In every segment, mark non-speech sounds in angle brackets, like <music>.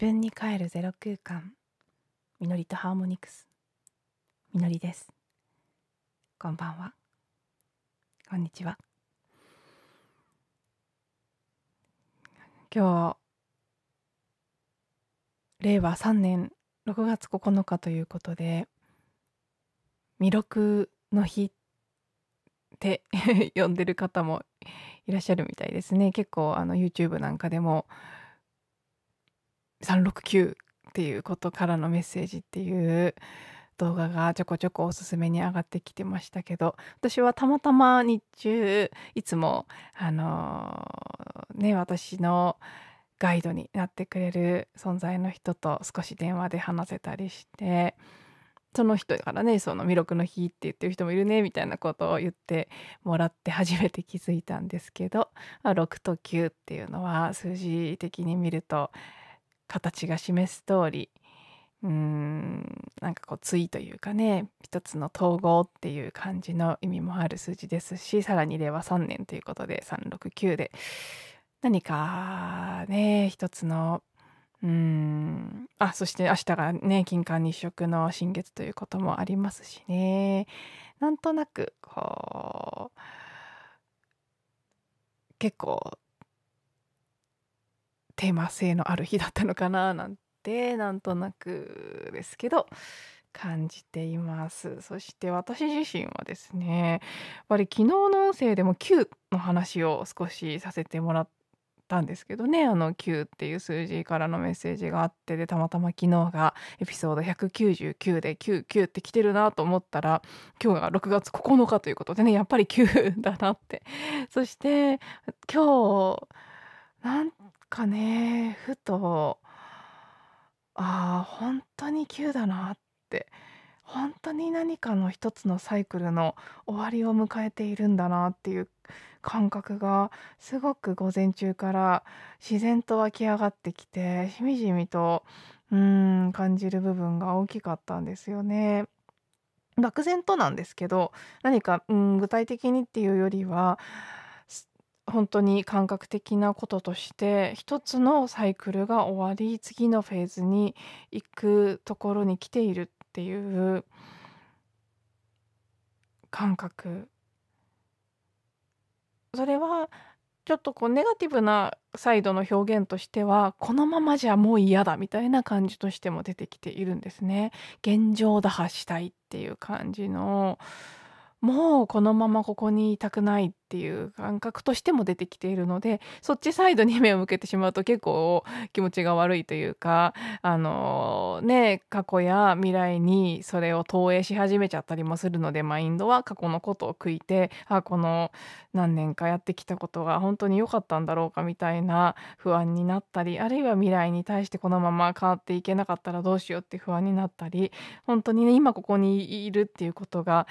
自分に帰るゼロ空間。みのりとハーモニクス。みのりです。こんばんは。こんにちは。今日令和3年6月9日ということで弥勒の日って <laughs> 呼んでる方もいらっしゃるみたいですね。結構あの YouTube なんかでも369っていうことからのメッセージっていう動画がちょこちょこおすすめに上がってきてましたけど私はたまたま日中いつもあのー、ね私のガイドになってくれる存在の人と少し電話で話せたりしてその人からねその弥勒の日って言ってる人もいるねみたいなことを言ってもらって初めて気づいたんですけど6と9っていうのは数字的に見ると形が示す通りうーんなんかこう対というかね一つの統合っていう感じの意味もある数字ですしさらに令和3年ということで369で何かね一つのうーんあそして明日がね金環日食の新月ということもありますしね。なんとなくこう結構テーマ性のある日だったのかななんてなんとなくですけど感じています。そして私自身はですねやっぱり昨日の音声でも9の話を少しさせてもらったんですけどね。あの9っていう数字からのメッセージがあってでたまたま昨日がエピソード199で99って来てるなと思ったら今日が6月9日ということでねやっぱり9だなって。そして今日なんかねふとああ本当に急だなって本当に何かの一つのサイクルの終わりを迎えているんだなっていう感覚がすごく午前中から自然と湧き上がってきてしみじみとうーん感じる部分が大きかったんですよね。漠然となんですけど何かうん具体的にっていうよりは本当に感覚的なこととして一つのサイクルが終わり次のフェーズに行くところに来ているっていう感覚それはちょっとこうネガティブなサイドの表現としてはこのままじゃもう嫌だみたいな感じとしても出てきているんですね。現状打破したいっていう感じのもうこのままここにいたくないっていう感覚としても出てきているのでそっちサイドに目を向けてしまうと結構気持ちが悪いというかあのね過去や未来にそれを投影し始めちゃったりもするのでマインドは過去のことを悔いてあこの何年かやってきたことが本当に良かったんだろうかみたいな不安になったりあるいは未来に対してこのまま変わっていけなかったらどうしようって不安になったり本当にね今ここにいるっていうことが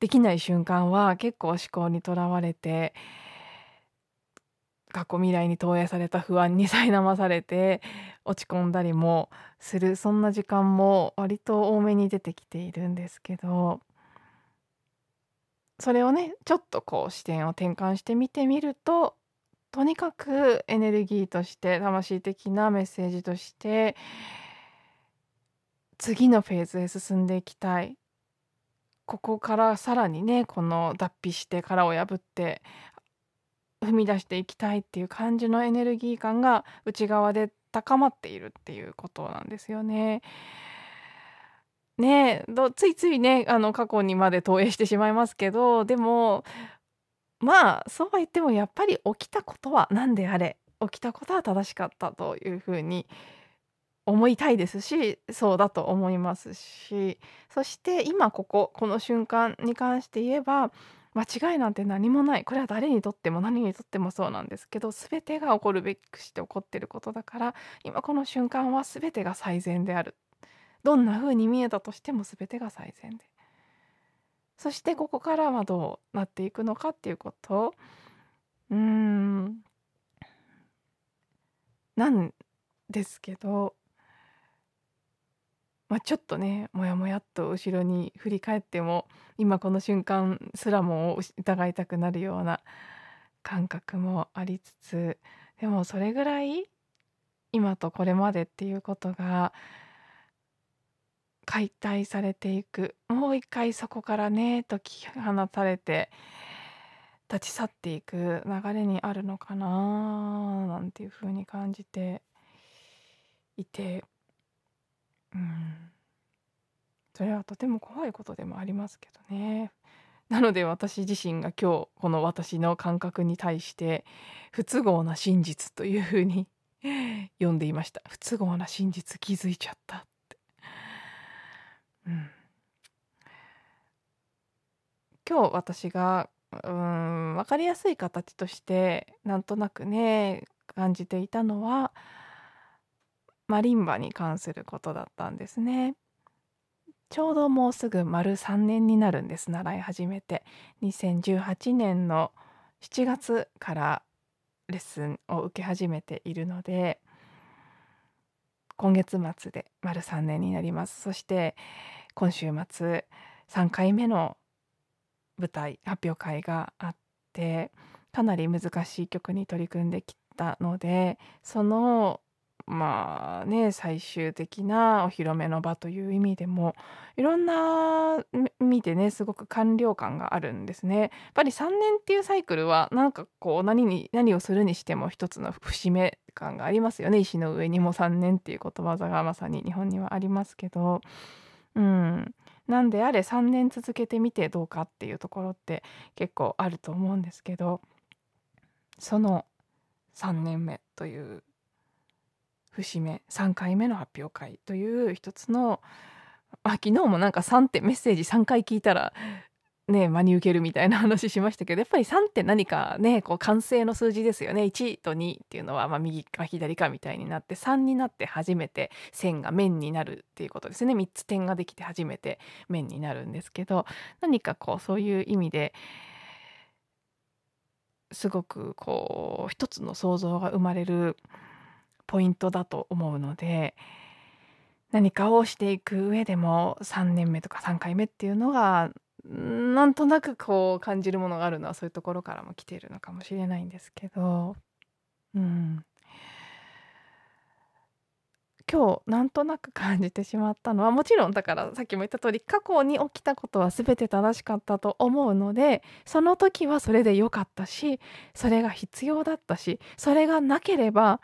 できない瞬間は結構思考にとらわれて過去未来に投影された不安に苛まされて落ち込んだりもする。そんな時間も割と多めに出てきているんですけどそれをねちょっとこう視点を転換してみてみるととにかくエネルギーとして魂的なメッセージとして次のフェーズへ進んでいきたい。ここからさらにねこの脱皮して殻を破って踏み出していきたいっていう感じのエネルギー感が内側で高まっているっていうことなんですよね。ねどついついねあの過去にまで投影してしまいますけどでもまあそうは言ってもやっぱり起きたことは何であれ起きたことは正しかったというふうに思いたいですしそうだと思いますし。そして今こここの瞬間に関して言えば間違いなんて何もない。これは誰にとっても何にとってもそうなんですけど全てが起こるべくして起こってることだから今この瞬間は全てが最善である。どんな風に見えたとしても全てが最善で。そしてここからはどうなっていくのかっていうこと。うーん。なんですけどまあ、ちょっとねもやもやっと後ろに振り返っても今この瞬間すらも疑いたくなるような感覚もありつつでもそれぐらい今とこれまでっていうことが解体されていくもう一回そこからね解き放たれて立ち去っていく流れにあるのかななんていうふうに感じていてうん。それはとても怖いことでもありますけどね。なので私自身が今日この私の感覚に対して不都合な真実というふうに <laughs> 読んでいました。不都合な真実気づいちゃったって、うん、今日私がうん分かりやすい形としてなんとなくね感じていたのはマリンバに関することだったんですね。ちょうどもうすぐ丸3年になるんです習い始めて2018年の7月からレッスンを受け始めているので今月末で丸3年になりますそして今週末3回目の舞台発表会があってかなり難しい曲に取り組んできたのでそのまあね最終的なお披露目の場という意味でもいろんな意味でねすごく完了感があるんですね。やっぱり3年っていうサイクルはなんかこう何に何をするにしても一つの節目感がありますよね石の上にも3年っていうことわざがまさに日本にはありますけど。うん、なんであれ3年続けてみてどうかっていうところって結構あると思うんですけどその3年目という節目3回目の発表会という一つのあ昨日もなんか3ってメッセージ3回聞いたらね真に受けるみたいな話しましたけどやっぱり3って何かねこう完成の数字ですよね。1と2っていうのはまあ右か左かみたいになって3になって初めて線が面になるっていうことですね。3つ点ができて初めて面になるんですけど何かこうそういう意味ですごくこう一つの想像が生まれるポイントだと思うので何かをしていく上でも3年目とか3回目っていうのがなんとなくこう感じるものがあるのはそういうところからも来ているのかもしれないんですけど、うん、今日なんとなく感じてしまったのはもちろんだからさっきも言った通り過去に起きたことは全て正しかったと思うのでその時はそれで良かったしそれが必要だったしそれがなければ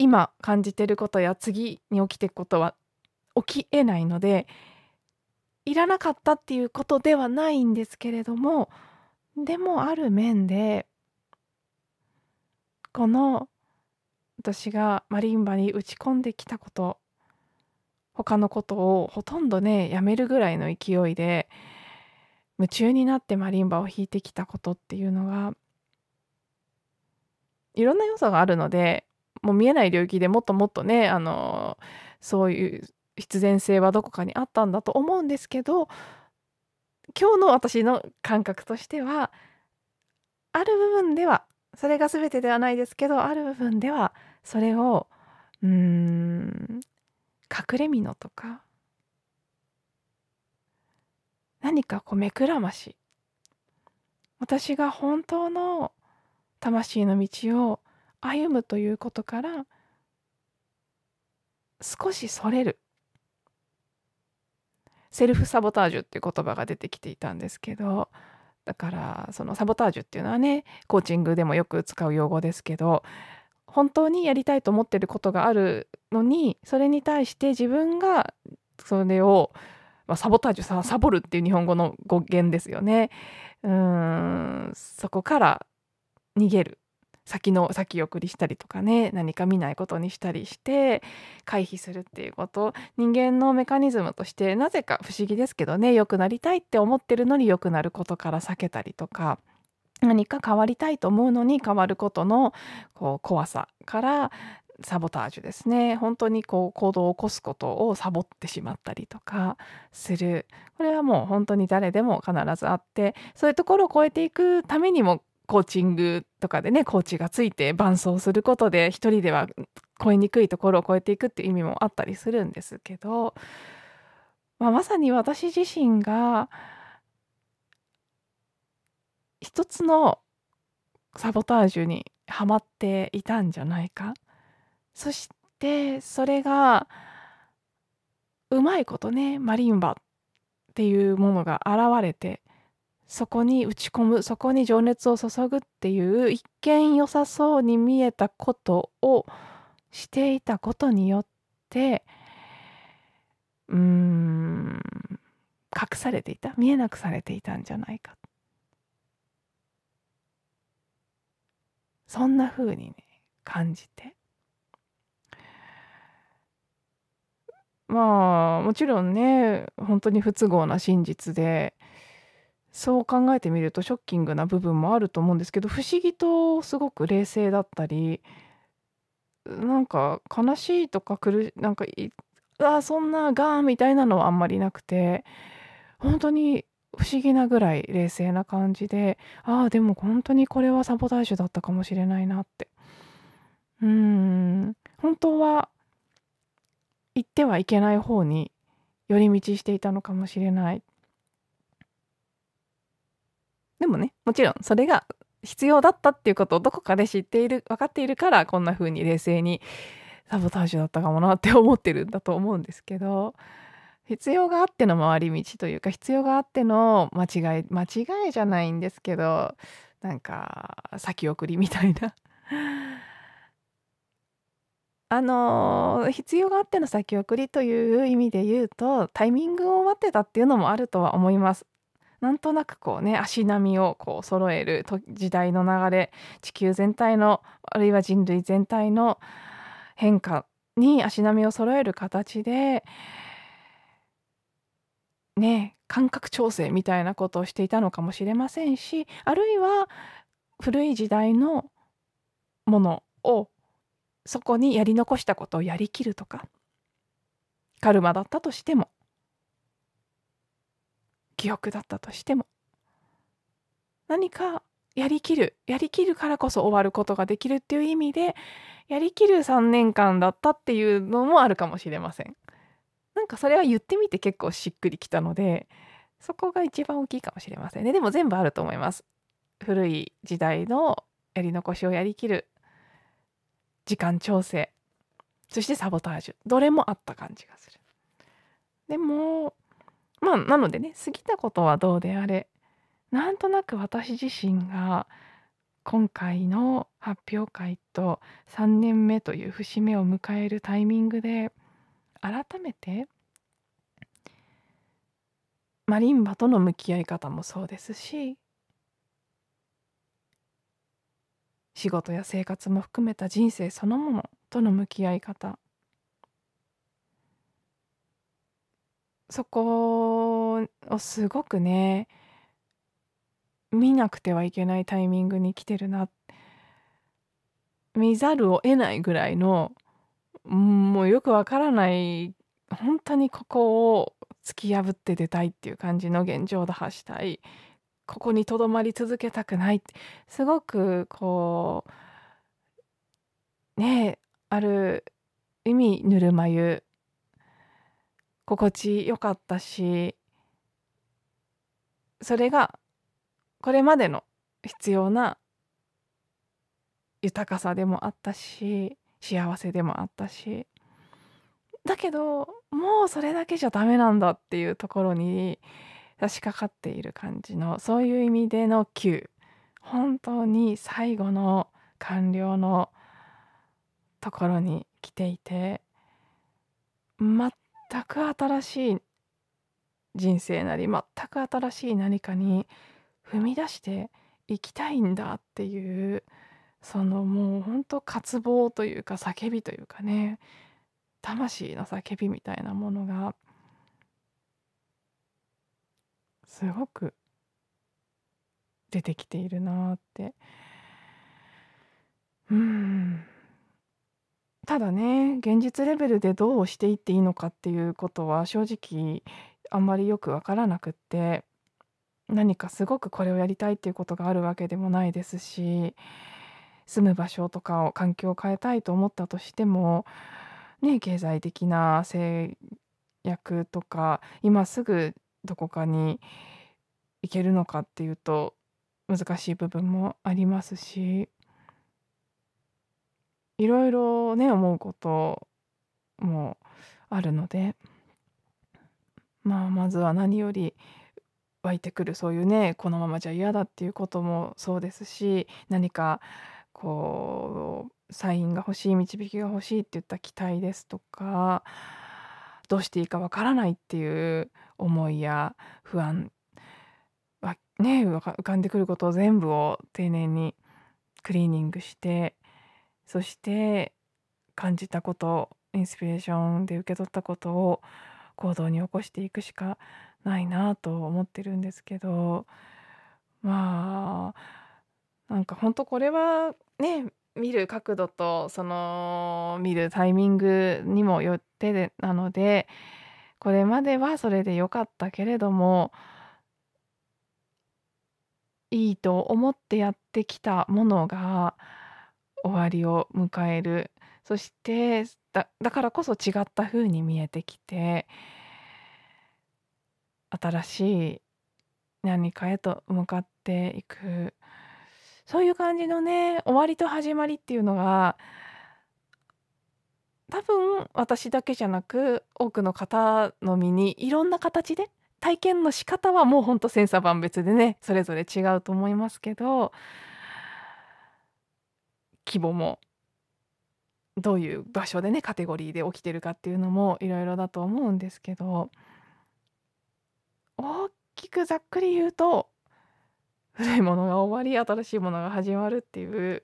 今感じてることや次に起きていくことは起きえないのでいらなかったっていうことではないんですけれどもでもある面でこの私がマリンバに打ち込んできたこと他のことをほとんどねやめるぐらいの勢いで夢中になってマリンバを弾いてきたことっていうのがいろんな要素があるのでもう見えない領域でもっともっとねあのそういう必然性はどこかにあったんだと思うんですけど今日の私の感覚としてはある部分ではそれが全てではないですけどある部分ではそれをうーん隠れ蓑とか何かこう目くらまし私が本当の魂の道を歩むということから少しそれる。セルフサボタージュっていう言葉が出てきていたんですけどだからそのサボタージュっていうのはねコーチングでもよく使う用語ですけど本当にやりたいと思ってることがあるのにそれに対して自分がそれを、まあ、サボタージュさサボるっていう日本語の語源ですよね。うんそこから逃げる。先の先送りしたりとかね何か見ないことにしたりして回避するっていうこと。人間のメカニズムとしてなぜか不思議ですけどね良くなりたいって思ってるのに良くなることから避けたりとか何か変わりたいと思うのに変わることのこう怖さからサボタージュですね。本当にこう行動を起こすことをサボってしまったりとかする。これはもう本当に誰でも必ずあってそういうところを超えていくためにもコーチングとかでねコーチがついて伴走することで一人では超えにくいところを超えていくっていう意味もあったりするんですけど、まあ、まさに私自身が一つのサボタージュにはまっていたんじゃないか。そしでそれがうまいことねマリンバっていうものが現れてそこに打ち込むそこに情熱を注ぐっていう一見良さそうに見えたことをしていたことによってうーん隠されていた見えなくされていたんじゃないか。そんな風にね感じて。まあもちろんね本当に不都合な真実でそう考えてみるとショッキングな部分もあると思うんですけど不思議とすごく冷静だったりなんか悲しいとか苦なんかいあそんなガーンみたいなのはあんまりなくて本当に不思議なぐらい冷静な感じでああでも本当にこれはサボタージュだったかもしれないなって。うん。本当は行ってはいけない方に寄り道していたのかもしれない。でもねもちろんそれが必要だったっていうことをどこかで知っている分かっているからこんな風に冷静にサボタージュだったかもなって思ってるんだと思うんですけど必要があっての回り道というか必要があっての間違い間違いじゃないんですけどなんか先送りみたいな <laughs> あの必要があっての先送りという意味で言うとタイミングを待ってたっていうのもあるとは思います。なんとなくこうね足並みをこう揃える時代の流れ地球全体のあるいは人類全体の変化に足並みを揃える形でね感覚調整みたいなことをしていたのかもしれませんしあるいは古い時代のものをそこにやり残したことをやりきるとかカルマだったとしても記憶だったとしても。何かやりきる。やりきるからこそ終わることができるっていう意味でやりきる3年間だったっていうのもあるかもしれません。なんかそれは言ってみて結構しっくりきたのでそこが一番大きいかもしれませんね。でも全部あると思います。古い時代のやり残しをやりきる時間調整。そしてサボタージュ。どれもあった感じがする。でもまあなのでね過ぎたことはどうであれなんとなく私自身が今回の発表会と3年目という節目を迎えるタイミングで改めてマリンバとの向き合い方もそうですし仕事や生活も含めた人生そのものとの向き合い方そこをすごくね見なくてはいけないタイミングに来てるな。見ざるを得ないぐらいのもうよくわからない本当にここを突き破って出たいっていう感じの現状を打破したい。ここにとどまり続けたくない。ってすごくこうねある意味ぬるま湯。心地よかったしそれがこれまでの必要な豊かさでもあったし幸せでもあったし。だけどもうそれだけじゃダメなんだっていうところに差し掛かっている感じのそういう意味での Q 本当に最後の完了のところに来ていて全全く新しい人生なり全く新しい何かに踏み出していきたいんだっていうそのもうほんと渇望というか叫びというかね魂の叫びみたいなものがすごく出てきているなって。うん。ただね現実レベルでどうしていっていいのかっていうことは正直あんまりよく分からなくって何かすごくこれをやりたいっていうことがあるわけでもないですし住む場所とかを環境を変えたいと思ったとしてもね経済的な制約とか今すぐどこかに行けるのかっていうと難しい部分もありますし。いろいろね思うこともあるので。まあまずは何より湧いてくるそういうねこのままじゃ嫌だっていうこともそうですし何かこうサインが欲しい導きが欲しいっていった期待ですとかどうしていいかわからないっていう思いや不安はね浮かんでくることを全部を丁寧にクリーニングしてそして感じたことインスピレーションで受け取ったことを行動に起こしていくしかないなと思ってるんですけどまあなんか本当これはね見る角度とその見るタイミングにもよってでなのでこれまではそれで良かったけれどもいいと思ってやってきたものが終わりを迎える。そしてだだからこそ違った風に見えてきて新しい何かへと向かっていく。そういう感じのね終わりと始まりっていうのが多分私だけじゃなく多くの方の身にいろんな形で体験の仕方はもうほんと千差万別でねそれぞれ違うと思いますけど規模もどういう場所でねカテゴリーで起きてるかっていうのもいろいろだと思うんですけど大きくざっくり言うと古いものが終わり新しいものが始まるっていう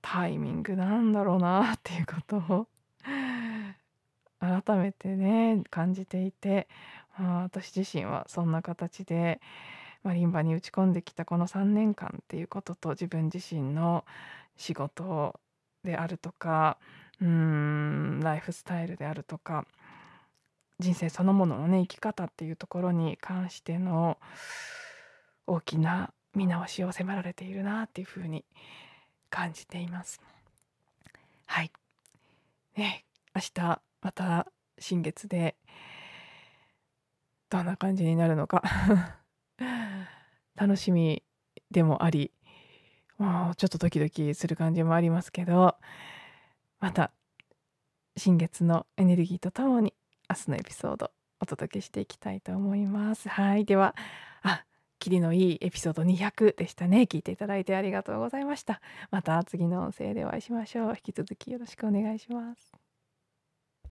タイミングなんだろうなっていうことを改めてね感じていて、まあ、私自身はそんな形でマリンバに打ち込んできたこの3年間っていうことと自分自身の仕事であるとかうーんライフスタイルであるとか人生そのもののね生き方っていうところに関しての大きな見直しを迫られているなっていうふうに感じています。はい。ね明日また新月でどんな感じになるのか楽しみでもありもうちょっとドキドキする感じもありますけどまた新月のエネルギーとともに明日のエピソードお届けしていきたいと思います。はい。では、あ、キリのいいエピソード200でしたね。聞いていただいてありがとうございました。また次の音声でお会いしましょう。引き続きよろしくお願いします。